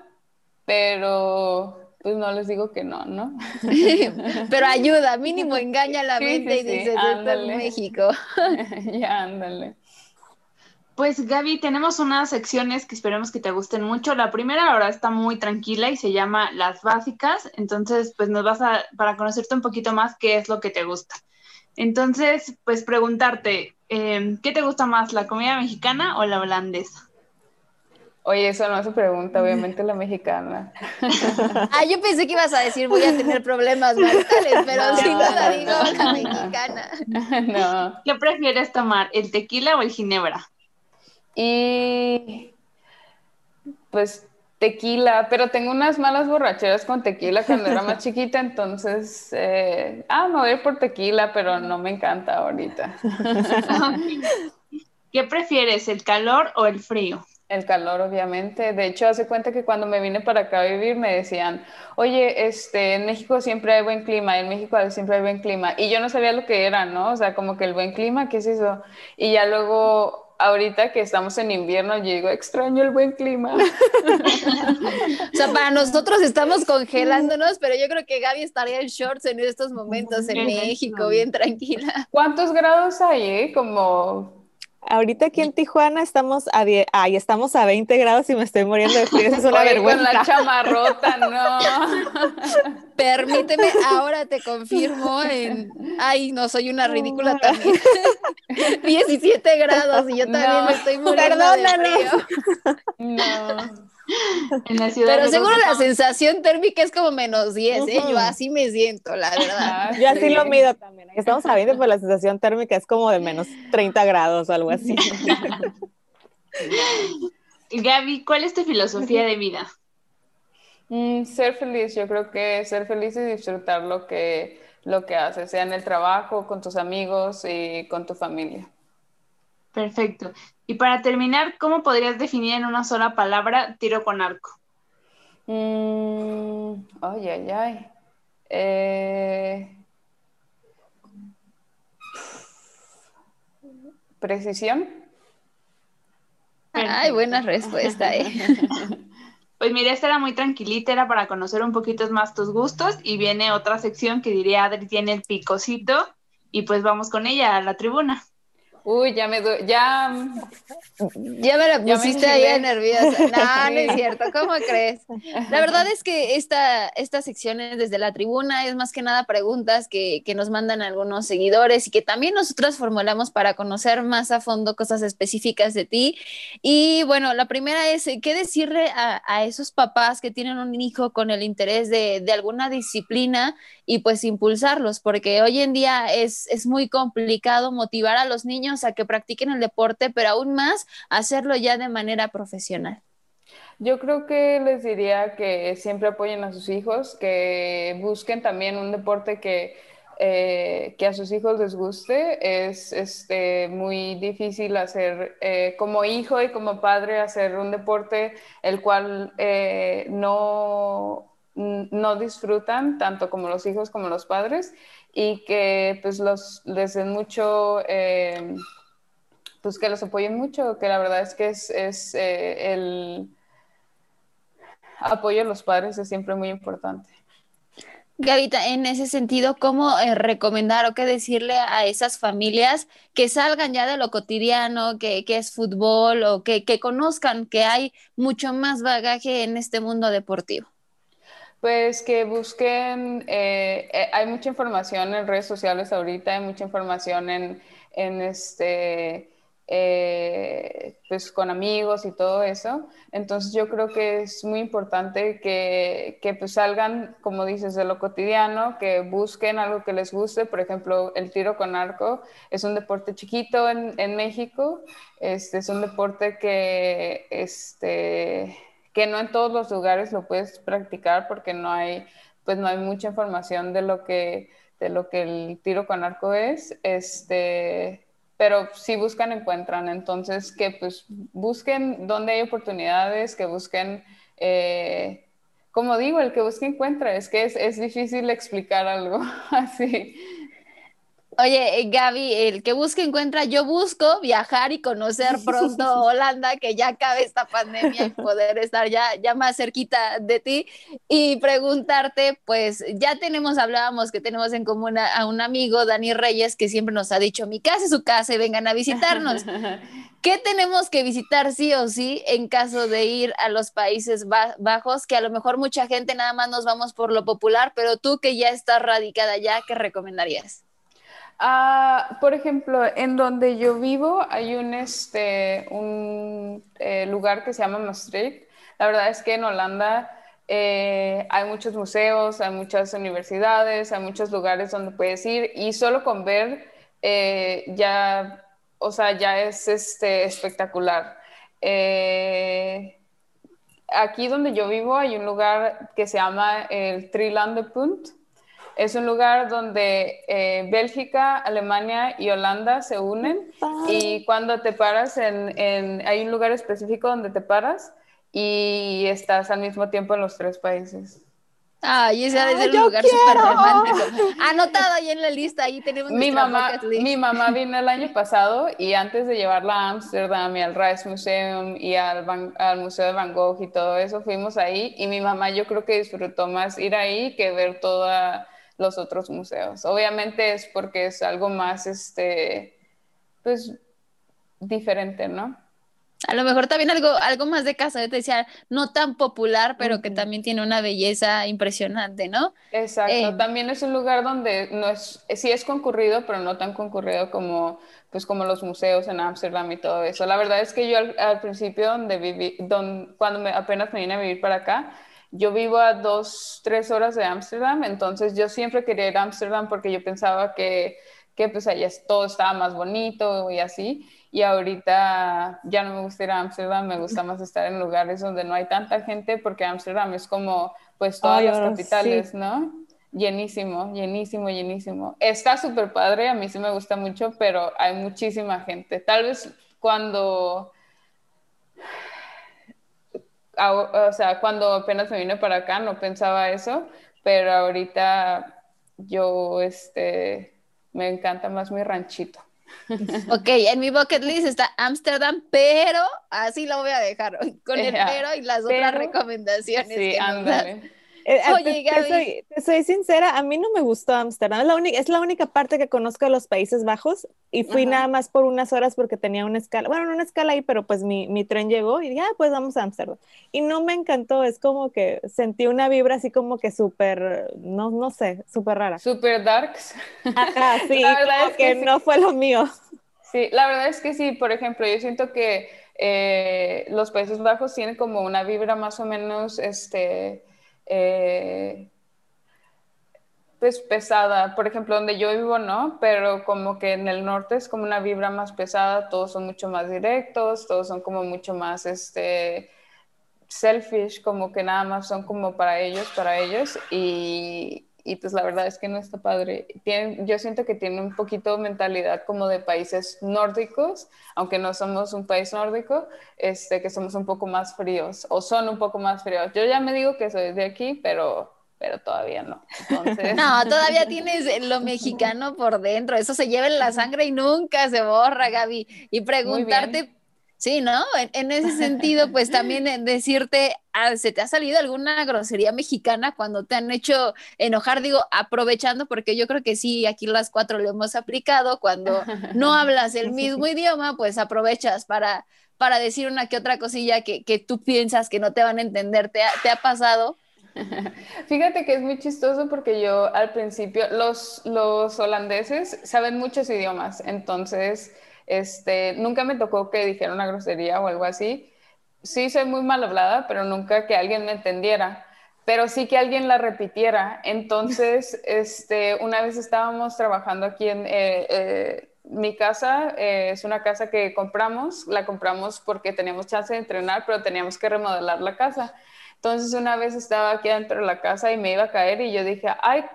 pero pues no les digo que no, ¿no? *laughs* pero ayuda, mínimo *laughs* engaña la mente y dices, esto es México. *laughs* ya, ándale. Pues Gaby, tenemos unas secciones que esperemos que te gusten mucho. La primera ahora está muy tranquila y se llama Las Básicas. Entonces, pues nos vas a, para conocerte un poquito más, qué es lo que te gusta. Entonces, pues preguntarte, em, ¿qué te gusta más, la comida mexicana o la holandesa? Oye, eso no se pregunta, *laughs* obviamente la mexicana. *laughs* ah, yo pensé que ibas a decir voy a tener problemas mentales, *laughs* pero si no, la digo, la mexicana. No. ¿Qué prefieres tomar, el tequila o el ginebra? Y pues tequila, pero tengo unas malas borracheras con tequila cuando era más *laughs* chiquita, entonces, eh, ah, me voy a ir por tequila, pero no me encanta ahorita. *laughs* ¿Qué prefieres, el calor o el frío? El calor, obviamente. De hecho, hace cuenta que cuando me vine para acá a vivir me decían, oye, este, en México siempre hay buen clima, en México siempre hay buen clima. Y yo no sabía lo que era, ¿no? O sea, como que el buen clima, ¿qué es eso? Y ya luego, ahorita que estamos en invierno, yo digo, extraño el buen clima. *laughs* o sea, para nosotros estamos congelándonos, pero yo creo que Gaby estaría en shorts en estos momentos en México, bien tranquila. ¿Cuántos grados hay? Eh? Como Ahorita aquí en Tijuana estamos a ay, estamos a 20 grados y me estoy muriendo de frío. es una vergüenza. Con la chamarrota, no. *laughs* Permíteme, ahora te confirmo en. Ay, no, soy una ridícula también. *laughs* 17 grados y yo también me estoy muriendo Perdónanos. de frío. No. *laughs* Pero seguro la sensación térmica es como menos 10, ¿eh? Yo así me siento, la verdad. *laughs* Ah, Yo así lo mido también. Estamos 20, pero la sensación térmica es como de menos 30 grados o algo así. *laughs* Gaby, ¿cuál es tu filosofía de vida? Mm, ser feliz, yo creo que ser feliz y disfrutar lo que, lo que haces, sea en el trabajo, con tus amigos y con tu familia. Perfecto. Y para terminar, ¿cómo podrías definir en una sola palabra tiro con arco? Mm, ay, ay, ay. Eh, precisión. Ay, buena respuesta, eh. *laughs* Pues mira, esta era muy tranquilita, era para conocer un poquito más tus gustos y viene otra sección que diría Adri tiene el picocito y pues vamos con ella a la tribuna. Uy, ya me ya ya me la pusiste ahí nerviosa. *laughs* No, no es cierto, ¿cómo crees? La verdad es que esta, esta sección desde la tribuna es más que nada preguntas que, que, nos mandan algunos seguidores y que también nosotros formulamos para conocer más a fondo cosas específicas de ti. Y bueno, la primera es, ¿qué decirle a, a esos papás que tienen un hijo con el interés de, de alguna disciplina y pues impulsarlos? Porque hoy en día es, es muy complicado motivar a los niños a que practiquen el deporte, pero aún más hacerlo ya de manera profesional. Yo creo que les diría que siempre apoyen a sus hijos, que busquen también un deporte que, eh, que a sus hijos les guste. Es este, muy difícil hacer, eh, como hijo y como padre, hacer un deporte el cual eh, no, no disfrutan tanto como los hijos como los padres y que pues los, les den mucho, eh, pues que los apoyen mucho, que la verdad es que es, es eh, el apoyo a los padres es siempre muy importante. Gavita, en ese sentido, ¿cómo eh, recomendar o qué decirle a esas familias que salgan ya de lo cotidiano, que, que es fútbol o que, que conozcan que hay mucho más bagaje en este mundo deportivo? Pues que busquen, eh, eh, hay mucha información en redes sociales ahorita, hay mucha información en, en este, eh, pues con amigos y todo eso. Entonces yo creo que es muy importante que, que, pues salgan, como dices, de lo cotidiano, que busquen algo que les guste. Por ejemplo, el tiro con arco es un deporte chiquito en, México. Este, es un deporte que, este, que no en todos los lugares lo puedes practicar porque no hay, pues no hay mucha información de lo que, de lo que el tiro con arco es, este, pero si buscan encuentran, entonces que pues busquen dónde hay oportunidades, que busquen, eh, como digo, el que busque encuentra, es que es, es difícil explicar algo *laughs* así. Oye, eh, Gaby, el que busca encuentra, yo busco viajar y conocer *laughs* pronto Holanda, que ya acabe esta pandemia y poder estar ya, ya más cerquita de ti y preguntarte, pues ya tenemos, hablábamos que tenemos en común a, un amigo, Dani Reyes, que siempre nos ha dicho, mi casa es su casa y vengan a visitarnos. *laughs* ¿Qué tenemos que visitar sí o sí en caso de ir a los Países Bajos? Que a lo mejor mucha gente nada más nos vamos por lo popular, pero tú que ya estás radicada allá, ¿qué recomendarías? Ah, por ejemplo, en donde yo vivo hay un, este, eh, lugar que se llama Maastricht. La verdad es que en Holanda eh, hay muchos museos, hay muchas universidades, hay muchos lugares donde puedes ir y solo con ver eh, ya, o sea, ya es este, espectacular. aquí donde yo vivo hay un lugar que se llama el Trilandepunt. Es un lugar donde eh, Bélgica, Alemania y Holanda se unen y cuando te paras en, en, hay un lugar específico donde te paras y estás al mismo tiempo en los tres países. Ay, ese es un lugar súper romántico. *laughs* Anotado ahí en la lista, ahí tenemos mi mamá, mi mamá vino el año pasado y antes de llevarla a Ámsterdam y al Rijksmuseum y al, al, Museo de Van Gogh y todo eso, fuimos ahí y mi mamá yo creo que disfrutó más ir ahí que ver todos los otros museos. Obviamente es porque es algo más, este, pues, diferente, ¿no? A lo mejor también algo, algo más de casa, yo te decía, no tan popular, pero que también tiene una belleza impresionante, ¿no? Exacto, eh, también es un lugar donde no es, sí es concurrido, pero no tan concurrido como, pues, como los museos en Ámsterdam y todo eso. La verdad es que yo al, principio, donde viví, cuando me, apenas me vine a vivir para acá, yo vivo a dos, tres horas de Ámsterdam, entonces yo siempre quería ir a Ámsterdam porque yo pensaba que, que pues allá todo estaba más bonito y así y ahorita ya no me gusta ir a Ámsterdam, me gusta más estar en lugares donde no hay tanta gente porque Ámsterdam es como pues todas las capitales, ¿no? Llenísimo, llenísimo, llenísimo. Está súper padre, a mí sí me gusta mucho, pero hay muchísima gente. Tal vez cuando, o sea, cuando apenas me vine para acá no pensaba eso, pero ahorita yo, este, me encanta más mi ranchito. *laughs* Ok, en mi bucket list está Amsterdam, pero así lo voy a dejar con el pero y las otras recomendaciones. Sí, ándale. Eh, eh, Oye, Gaby. soy, sincera, a mí no me gustó Ámsterdam. Es, la única, es la única parte que conozco de los Países Bajos y fui nada más por unas horas porque tenía una escala, bueno, no una escala ahí, pero pues mi, mi tren llegó y dije, ah, pues vamos a Ámsterdam. Y no me encantó, es como que sentí una vibra así como que súper, no, no sé, súper rara. Súper darks. Ajá, *laughs* sí, la verdad es que, no fue lo mío. Sí, la verdad es que sí, por ejemplo, yo siento que eh, los Países Bajos tienen como una vibra más o menos, este eh, pues pesada. Por ejemplo, donde yo vivo no, pero como que en el norte es como una vibra más pesada, todos son mucho más directos, todos son como mucho más este selfish, como que nada más son como para ellos, para ellos y, y pues la verdad es que no está padre. Tienen, yo siento que tiene un poquito mentalidad como de países nórdicos, aunque no somos un país nórdico, este, que somos un poco más fríos o son un poco más fríos. Yo ya me digo que soy de aquí, pero, pero todavía no. *laughs* No, todavía tienes lo mexicano por dentro, eso se lleva en la sangre y nunca se borra, Gaby. Y preguntarte Sí, ¿no? En, ese sentido, pues también decirte, ah, ¿se te ha salido alguna grosería mexicana cuando te han hecho enojar? Digo, aprovechando, porque yo creo que sí, aquí las cuatro lo hemos aplicado, cuando no hablas el *laughs* mismo idioma, pues aprovechas para, para decir una que otra cosilla que, que tú piensas que no te van a entender. ¿Te ha, te ha pasado? *laughs* Fíjate que es muy chistoso porque yo al principio, los, los holandeses saben muchos idiomas, entonces este, nunca me tocó que dijera una grosería o algo así. Sí soy muy mal hablada, pero nunca que alguien me entendiera, pero sí que alguien la repitiera. Entonces, *laughs* este, una vez estábamos trabajando aquí en eh, eh, mi casa, eh, es una casa que compramos, la compramos porque teníamos chance de entrenar, pero teníamos que remodelar la casa. Entonces, una vez estaba aquí dentro de la casa y me iba a caer y yo dije, ay,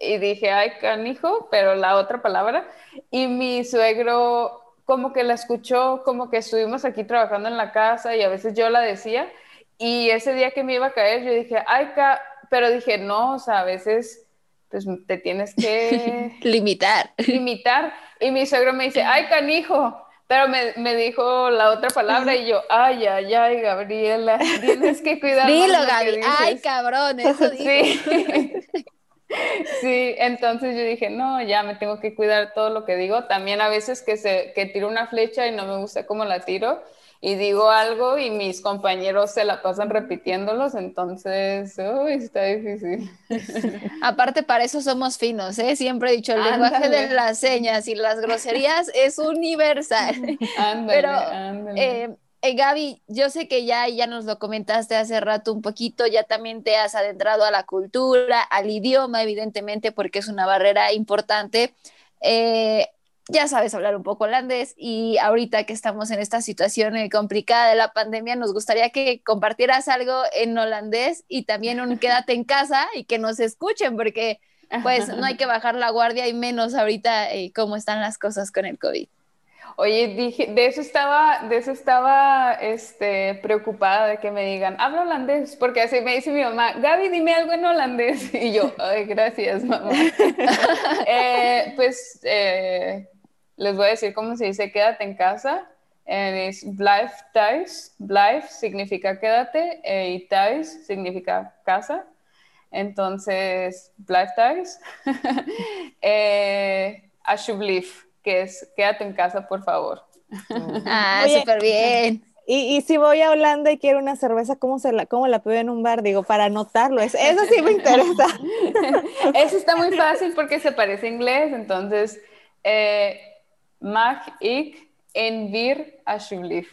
y dije, ay, canijo, pero la otra palabra. Y mi suegro como que la escuchó, como que estuvimos aquí trabajando en la casa y a veces yo la decía. Y ese día que me iba a caer, yo dije, ay, ca pero dije, no, o sea, a veces pues te tienes que *laughs* limitar. Limitar. Y mi suegro me dice, ay, canijo. Pero me, me, dijo la otra palabra y yo, ay, ay, ay, Gabriela, tienes que cuidar. Dilo, Gaby, ay, cabrón, eso *laughs* sí. *laughs* Sí, entonces yo dije, no, ya me tengo que cuidar todo lo que digo. También a veces que, se, que tiro una flecha y no me gusta cómo la tiro y digo algo y mis compañeros se la pasan repitiéndolos, entonces, uy, está difícil. *laughs* Aparte, para eso somos finos, ¿eh? Siempre he dicho, el lenguaje de las señas y las groserías es universal. *laughs* Ándale, Pero, ándale. Eh, eh, Gaby, yo sé que ya, ya nos lo comentaste hace rato un poquito, ya también te has adentrado a la cultura, al idioma, evidentemente, porque es una barrera importante. Eh, ya sabes hablar un poco holandés y ahorita que estamos en esta situación eh, complicada de la pandemia, nos gustaría que compartieras algo en holandés y también un quédate en casa y que nos escuchen porque pues no hay *laughs* que bajar la guardia y menos ahorita eh, cómo están las cosas con el COVID. Oye, dije, de eso estaba, de eso estaba este, preocupada de que me digan, hablo holandés, porque así me dice mi mamá, Gaby, dime algo en holandés. *laughs* Y yo, ay, gracias, mamá. *laughs* Eh, pues eh, les voy a decir cómo se dice quédate en casa. es blijf thuis. Blijf significa quédate eh, y thuis significa casa. Entonces, blijf thuis. *laughs* eh, alsjeblieft que es quédate en casa, por favor. Ah, súper bien. Y, y, si voy a Holanda y quiero una cerveza, ¿cómo, se la, cómo la pido en un bar? Digo, para anotarlo. Eso, eso sí me interesa. *laughs* eso está muy fácil porque se parece a inglés. Entonces, eh, mag ik en bier alsjeblieft.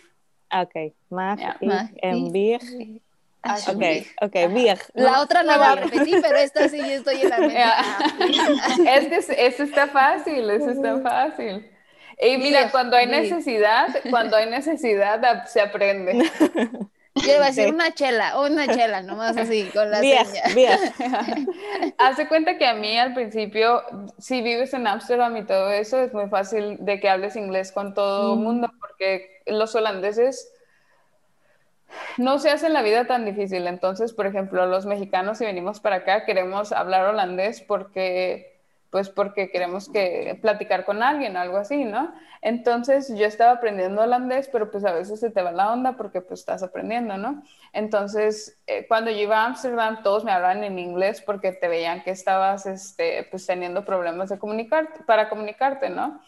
Ok, mag ik en bier Ok, ok, bien. La otra no la repetí, pero esta sí estoy en la *laughs* mente. es que eso está fácil, eso está fácil. Y mira, cuando hay necesidad, cuando hay necesidad se aprende. *laughs* Yo iba a decir una chela, una chela, nomás así, con la bien, Bien. *laughs* Hace cuenta que a mí al principio, si vives en Ámsterdam y todo eso, es muy fácil de que hables inglés con todo el mundo, porque los holandeses no se hace la vida tan difícil. Entonces, por ejemplo, los mexicanos si venimos para acá queremos hablar holandés porque, pues porque queremos que platicar con alguien, algo así, ¿no? Entonces yo estaba aprendiendo holandés, pero pues a veces se te va la onda porque pues estás aprendiendo, ¿no? Entonces, eh, cuando yo iba a Ámsterdam, todos me hablaban en inglés porque te veían que estabas, este, pues teniendo problemas de comunicarte, para comunicarte, ¿no?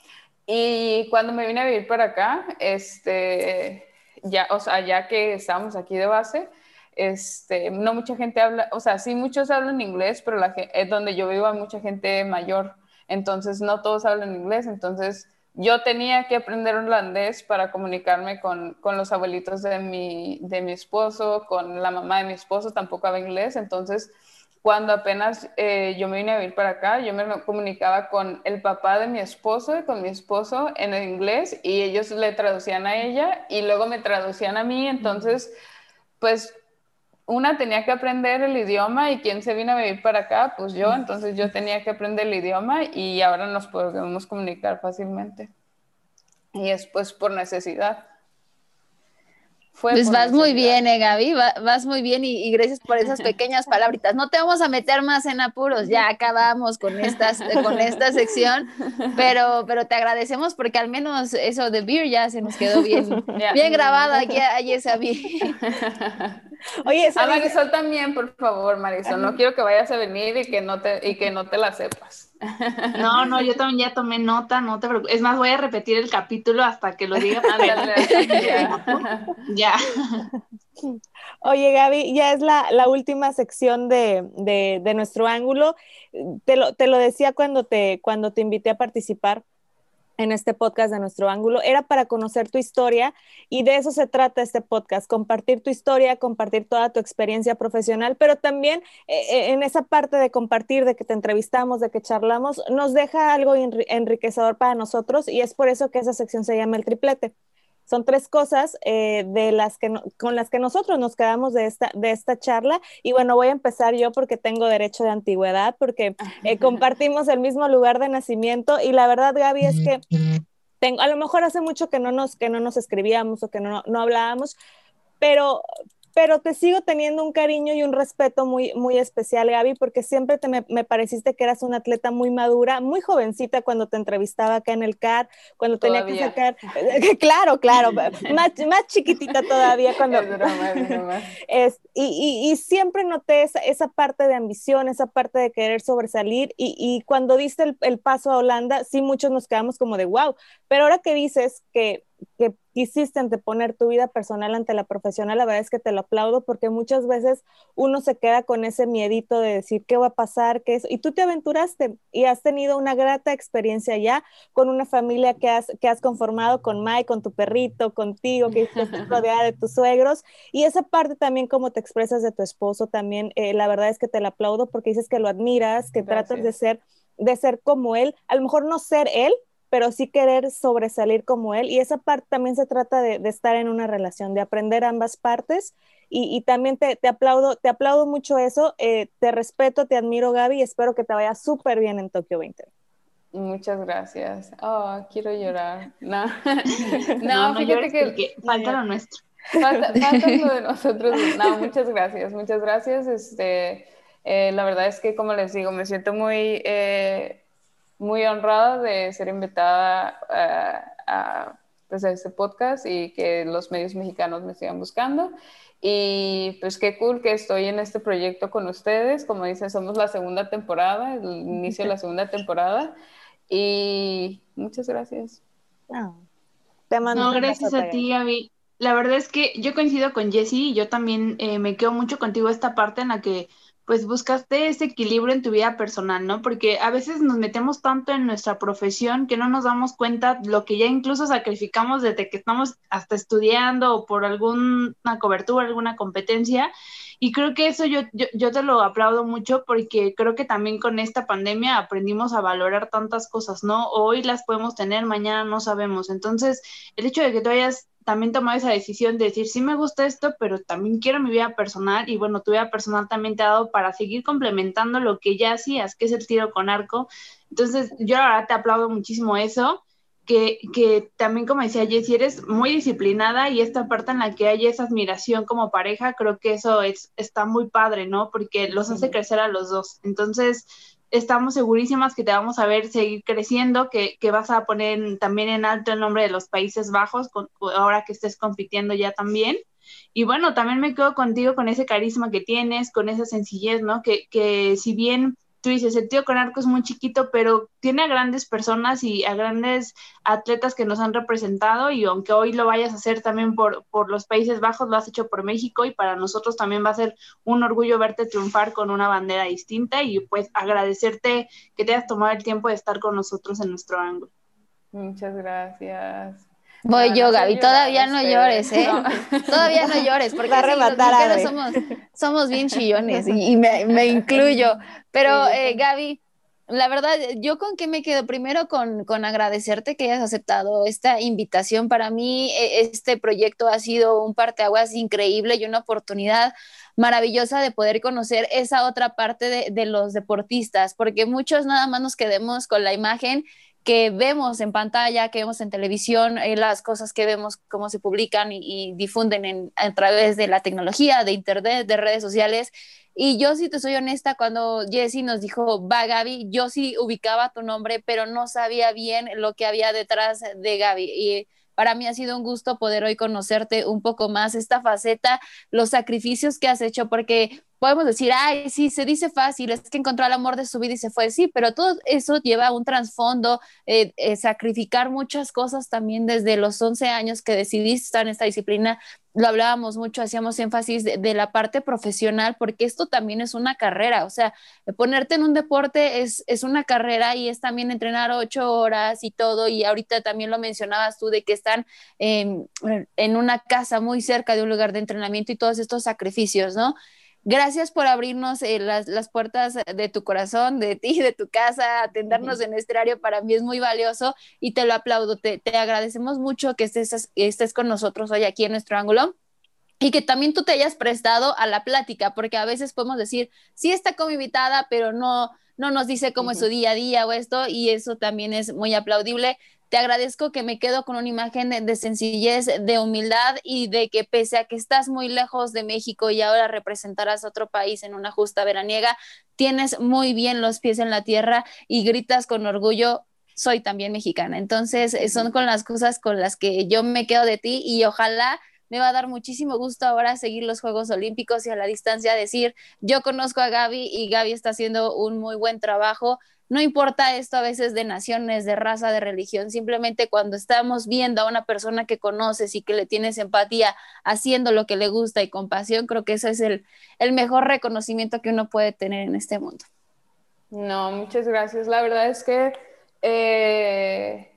Y cuando me vine a vivir para acá, este ya, o sea, ya que estamos aquí de base, este, no mucha gente habla, o sea, sí muchos hablan inglés, pero la, es donde yo vivo hay mucha gente mayor, entonces no todos hablan inglés, entonces yo tenía que aprender holandés para comunicarme con, con los abuelitos de mi, de mi esposo, con la mamá de mi esposo, tampoco habla inglés, entonces cuando apenas eh, yo me vine a vivir para acá, yo me comunicaba con el papá de mi esposo y con mi esposo en el inglés y ellos le traducían a ella y luego me traducían a mí. Entonces, pues una tenía que aprender el idioma y quien se vino a vivir para acá, pues yo, entonces yo tenía que aprender el idioma y ahora nos podemos comunicar fácilmente. Y es pues por necesidad pues vas muy bien, eh, Gaby, vas muy bien y, gracias por esas *laughs* pequeñas palabritas. No te vamos a meter más en apuros, ya acabamos con, estas, con esta sección, pero, pero te agradecemos porque al menos eso de beer ya se nos quedó bien, *laughs* bien grabado aquí a Yesabi. *laughs* Oye, a Marisol también, por favor, Marisol, no quiero que vayas a venir y que no te, y que no te la sepas. No, *laughs* no, yo también ya tomé nota, no te preocupes. Es más, voy a repetir el capítulo hasta que lo diga. *laughs* ya. Oye, Gaby, ya es la, la última sección de, de, de, nuestro ángulo. Te lo, te lo decía cuando te, cuando te invité a participar en este podcast de nuestro ángulo, era para conocer tu historia y de eso se trata este podcast, compartir tu historia, compartir toda tu experiencia profesional, pero también eh, eh, en esa parte de compartir, de que te entrevistamos, de que charlamos, nos deja algo enriquecedor para nosotros y es por eso que esa sección se llama el triplete son tres cosas eh, de las que con las que nosotros nos quedamos de esta, de esta charla. Y bueno, voy a empezar yo porque tengo derecho de antigüedad, porque eh, compartimos el mismo lugar de nacimiento. Y la verdad, Gaby, es que tengo, a lo mejor hace mucho que no nos, que no nos escribíamos o que no, no hablábamos, pero, pero te sigo teniendo un cariño y un respeto muy, muy especial, Gaby, porque siempre te me, pareciste que eras una atleta muy madura, muy jovencita cuando te entrevistaba acá en el CAR, cuando tenía que sacar, *laughs* claro, claro, *laughs* más, más chiquitita todavía cuando... Es *laughs* y, y, siempre noté esa, esa, parte de ambición, esa parte de querer sobresalir y, y cuando diste el, el paso a Holanda, sí muchos nos quedamos como de wow, pero ahora que dices que que quisiste anteponer tu vida personal ante la profesional, la verdad es que te lo aplaudo porque muchas veces uno se queda con ese miedito de decir qué va a pasar, qué es, y tú te aventuraste y has tenido una grata experiencia ya con una familia que has, que has conformado con Mike, con tu perrito, contigo, que estás *laughs* rodeada de tus suegros, y esa parte también como te expresas de tu esposo también, eh, la verdad es que te lo aplaudo porque dices que lo admiras, que tratas de ser, de ser como él, a lo mejor no ser él, pero sí querer sobresalir como él. Y esa parte también se trata de, estar en una relación, de aprender ambas partes. Y, también te, aplaudo, te aplaudo mucho eso. Eh, te respeto, te admiro, Gaby, y espero que te vaya súper bien en Tokio 20. Muchas gracias. Oh, quiero llorar. No, *laughs* no, fíjate que, falta lo nuestro. *laughs* Falta, lo de nosotros. No, muchas gracias, muchas gracias. Este, eh, la verdad es que, como les digo, me siento muy eh, muy honrada de ser invitada a, pues, a este podcast y que los medios mexicanos me sigan buscando. Y pues qué cool que estoy en este proyecto con ustedes. Como dicen, somos la segunda temporada, el inicio de la segunda temporada. Y muchas gracias. te mando no, gracias a ti, Gaby. La verdad es que yo coincido con Jessie y yo también eh, me quedo mucho contigo esta parte en la que pues buscaste ese equilibrio en tu vida personal, ¿no? Porque a veces nos metemos tanto en nuestra profesión que no nos damos cuenta lo que ya incluso sacrificamos desde que estamos hasta estudiando o por alguna cobertura, alguna competencia. Y creo que eso yo, yo, te lo aplaudo mucho porque creo que también con esta pandemia aprendimos a valorar tantas cosas, ¿no? Hoy las podemos tener, mañana no sabemos. Entonces, el hecho de que tú hayas también tomar esa decisión de decir, sí me gusta esto, pero también quiero mi vida personal y bueno, tu vida personal también te ha dado para seguir complementando lo que ya hacías, que es el tiro con arco. Entonces, yo ahora te aplaudo muchísimo eso, que, que también como decía Jessie, eres muy disciplinada y esta parte en la que hay esa admiración como pareja, creo que eso es, está muy padre, ¿no? Porque los hace crecer a los dos. Entonces, estamos segurísimas que te vamos a ver seguir creciendo, que, que, vas a poner también en alto el nombre de los Países Bajos, ahora que estés compitiendo ya también. Y bueno, también me quedo contigo con ese carisma que tienes, con esa sencillez, ¿no? Que, que si bien tú dices, el tío con arco es muy chiquito, pero tiene a grandes personas y a grandes atletas que nos han representado y aunque hoy lo vayas a hacer también por, por los Países Bajos, lo has hecho por México y para nosotros también va a ser un orgullo verte triunfar con una bandera distinta y pues agradecerte que te hayas tomado el tiempo de estar con nosotros en nuestro ángulo. Muchas gracias. Voy yo, Gaby, *laughs* todavía no llores, ¿eh? Todavía no llores, porque sí, somos, somos bien chillones y, me, *laughs* incluyo. Pero, eh, Gaby, la verdad, yo con qué me quedo primero con, con, agradecerte que hayas aceptado esta invitación. Para mí, e, este proyecto ha sido un parteaguas increíble y una oportunidad maravillosa de poder conocer esa otra parte de, de los deportistas, porque muchos nada más nos quedemos con la imagen que vemos en pantalla, que vemos en televisión, eh, las cosas que vemos, cómo se publican y, difunden en, a través de la tecnología, de internet, de redes sociales. Y yo, si te soy honesta, cuando Jesse nos dijo, va Gaby, yo sí ubicaba tu nombre, pero no sabía bien lo que había detrás de Gaby. Y para mí ha sido un gusto poder hoy conocerte un poco más, esta faceta, los sacrificios que has hecho, porque podemos decir, ay, sí, se dice fácil, es que encontró el amor de su vida y se fue, sí, pero todo eso lleva un trasfondo, eh, eh, sacrificar muchas cosas también desde los 11 años que decidiste estar en esta disciplina, lo hablábamos mucho, hacíamos énfasis de, la parte profesional, porque esto también es una carrera, o sea, ponerte en un deporte es, es una carrera y es también entrenar ocho horas y todo, y ahorita también lo mencionabas tú de que están en una casa muy cerca de un lugar de entrenamiento y todos estos sacrificios, ¿no? Gracias por abrirnos eh, las, las, puertas de tu corazón, de ti, de tu casa, atendernos en este horario. Para mí es muy valioso y te lo aplaudo. Te, te agradecemos mucho que estés, estés con nosotros hoy aquí en nuestro ángulo y que también tú te hayas prestado a la plática, porque a veces podemos decir, sí está como invitada, pero no, no nos dice cómo es su día a día o esto, y eso también es muy aplaudible. Te agradezco que me quedo con una imagen de, sencillez, de humildad y de que pese a que estás muy lejos de México y ahora representarás otro país en una justa veraniega, tienes muy bien los pies en la tierra y gritas con orgullo, soy también mexicana. Entonces, son con las cosas con las que yo me quedo de ti y ojalá me va a dar muchísimo gusto ahora seguir los Juegos Olímpicos y a la distancia decir, yo conozco a Gaby y Gaby está haciendo un muy buen trabajo no importa esto a veces de naciones, de raza, de religión, simplemente cuando estamos viendo a una persona que conoces y que le tienes empatía haciendo lo que le gusta y compasión, creo que ese es el, mejor reconocimiento que uno puede tener en este mundo. No, muchas gracias. La verdad es que eh,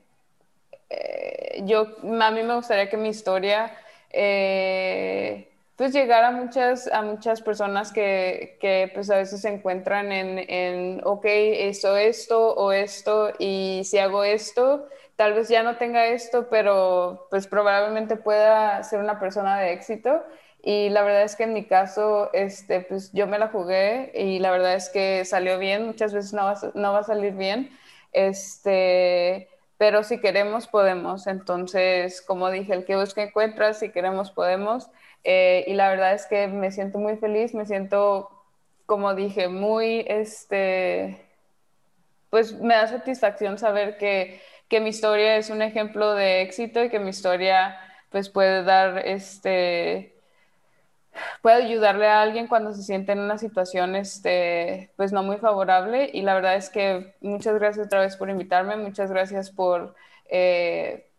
eh, yo, a mí me gustaría que mi historia eh, pues llegar a muchas, a muchas personas que, que pues a veces se encuentran en, en, ok, esto, esto o esto, y si hago esto, tal vez ya no tenga esto, pero pues probablemente pueda ser una persona de éxito. Y la verdad es que en mi caso, este, pues yo me la jugué y la verdad es que salió bien, muchas veces no va, no va a salir bien, este, pero si queremos, podemos. Entonces, como dije, el que busca encuentra, si queremos, podemos. Eh, y la verdad es que me siento muy feliz, me siento, como dije, muy, este, pues me da satisfacción saber que, que mi historia es un ejemplo de éxito y que mi historia pues puede dar, este, puede ayudarle a alguien cuando se siente en una situación, este, pues no muy favorable. Y la verdad es que muchas gracias otra vez por invitarme, muchas gracias por, eh,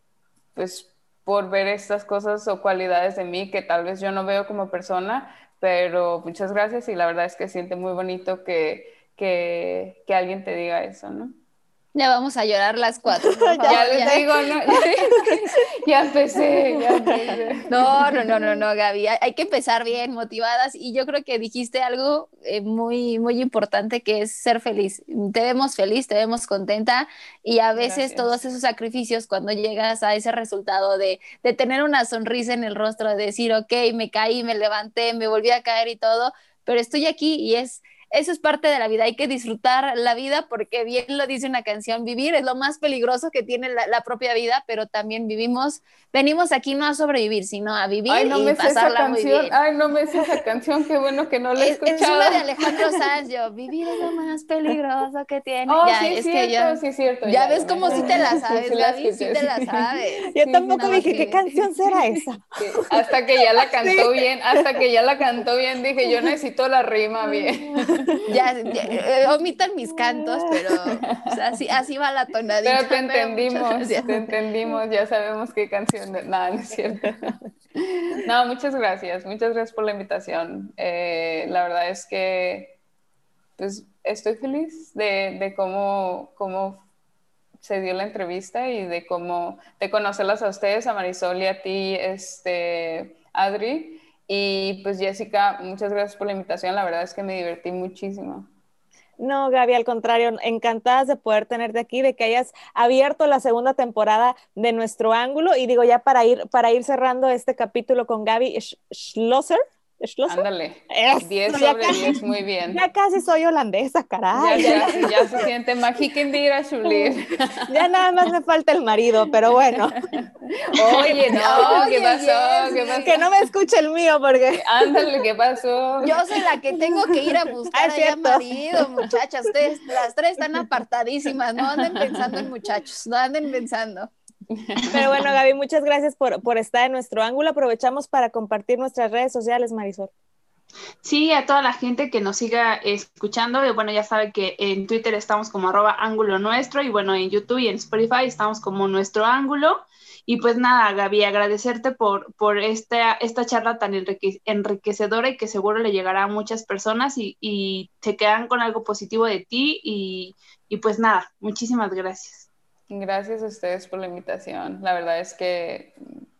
pues por ver estas cosas o cualidades de mí que tal vez yo no veo como persona, pero muchas gracias y la verdad es que siente muy bonito que, que, que alguien te diga eso, ¿no? Ya vamos a llorar las cuatro. *laughs* ya, les digo, ¿no? *laughs* ya empecé, ya empecé. No, no, no, no, no, Gaby. Hay que empezar bien, motivadas. Y yo creo que dijiste algo eh, muy, muy importante que es ser feliz. Te vemos feliz, te vemos contenta. Y a veces todos esos sacrificios, cuando llegas a ese resultado de, de tener una sonrisa en el rostro, de decir, ok, me caí, me levanté, me volví a caer y todo, pero estoy aquí y es eso es parte de la vida, hay que disfrutar la vida porque bien lo dice una canción, vivir es lo más peligroso que tiene la, propia vida, pero también vivimos, venimos aquí no a sobrevivir, sino a vivir Ay, no y me pasarla muy bien. Ay, no me sé esa canción, qué bueno que no la he escuchado. Es una de Alejandro *laughs* Sanz, yo, vivir es lo más peligroso que tiene. Oh, ya, sí, es cierto, que sí, cierto. Ya, ves cómo sí te la *laughs* sabes, sí, Gaby, sí te la sabes. *laughs* Yo tampoco dije, ¿qué canción será esa? Hasta que ya la cantó bien, hasta que ya la cantó bien, dije, yo necesito la rima bien. Ya eh, omitan mis cantos, pero así, así va la tonadita. Pero te entendimos, te entendimos, ya sabemos qué canción. Nada, no es cierto. No, muchas gracias, muchas gracias por la invitación. Eh, la verdad es que pues, estoy feliz de, de cómo, cómo se dio la entrevista y de cómo, de conocerlas a ustedes, a Marisol y a ti, este, Adri. Y pues Jessica, muchas gracias por la invitación, la verdad es que me divertí muchísimo. No, Gaby, al contrario, encantadas de poder tenerte aquí, de que hayas abierto la segunda temporada de nuestro ángulo. Y digo, ya para ir, para ir cerrando este capítulo con Gaby Schlosser, Ándale. 10 sobre 10, muy bien. Ya casi soy holandesa, caray. Ya, ya, ya se siente mágica en a *laughs* Ya nada más me falta el marido, pero bueno. *laughs* Oye, no, ¿qué, pasó? ¿qué pasó? Que no me escuche el mío, porque. *laughs* Ándale, ¿qué pasó? Yo soy la que tengo que ir a buscar a marido, muchachas. Ustedes, las tres están apartadísimas. No anden pensando en muchachos, no anden pensando. Pero bueno, *laughs* Gaby, muchas gracias por, por estar en nuestro ángulo. Aprovechamos para compartir nuestras redes sociales, Marisol. Sí, a toda la gente que nos siga escuchando, bueno, ya sabe que en Twitter estamos como arroba ángulo nuestro y bueno, en YouTube y en Spotify estamos como nuestro ángulo. Y pues nada, Gaby, agradecerte por, por esta, esta charla tan enriquecedora y que seguro le llegará a muchas personas y, y se quedan con algo positivo de ti. Y, y pues nada, muchísimas gracias. Gracias a ustedes por la invitación. La verdad es que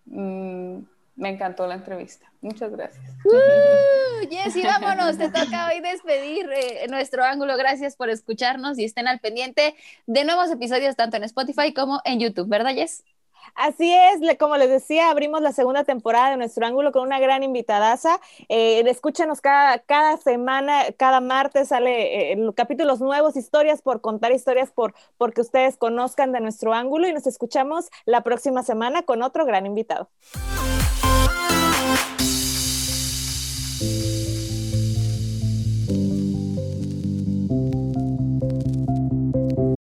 mm, me encantó la entrevista. Muchas gracias. Uh, Jessy, vámonos. Te toca hoy despedir eh, nuestro ángulo. Gracias por escucharnos y estén al pendiente de nuevos episodios tanto en Spotify como en YouTube, ¿verdad, Jess? Así es, como les decía, abrimos la segunda temporada de nuestro ángulo con una gran invitadaza. Eh, cada, cada semana, cada martes sale eh, capítulos nuevos, historias por contar, historias por porque ustedes conozcan de nuestro ángulo y nos escuchamos la próxima semana con otro gran invitado.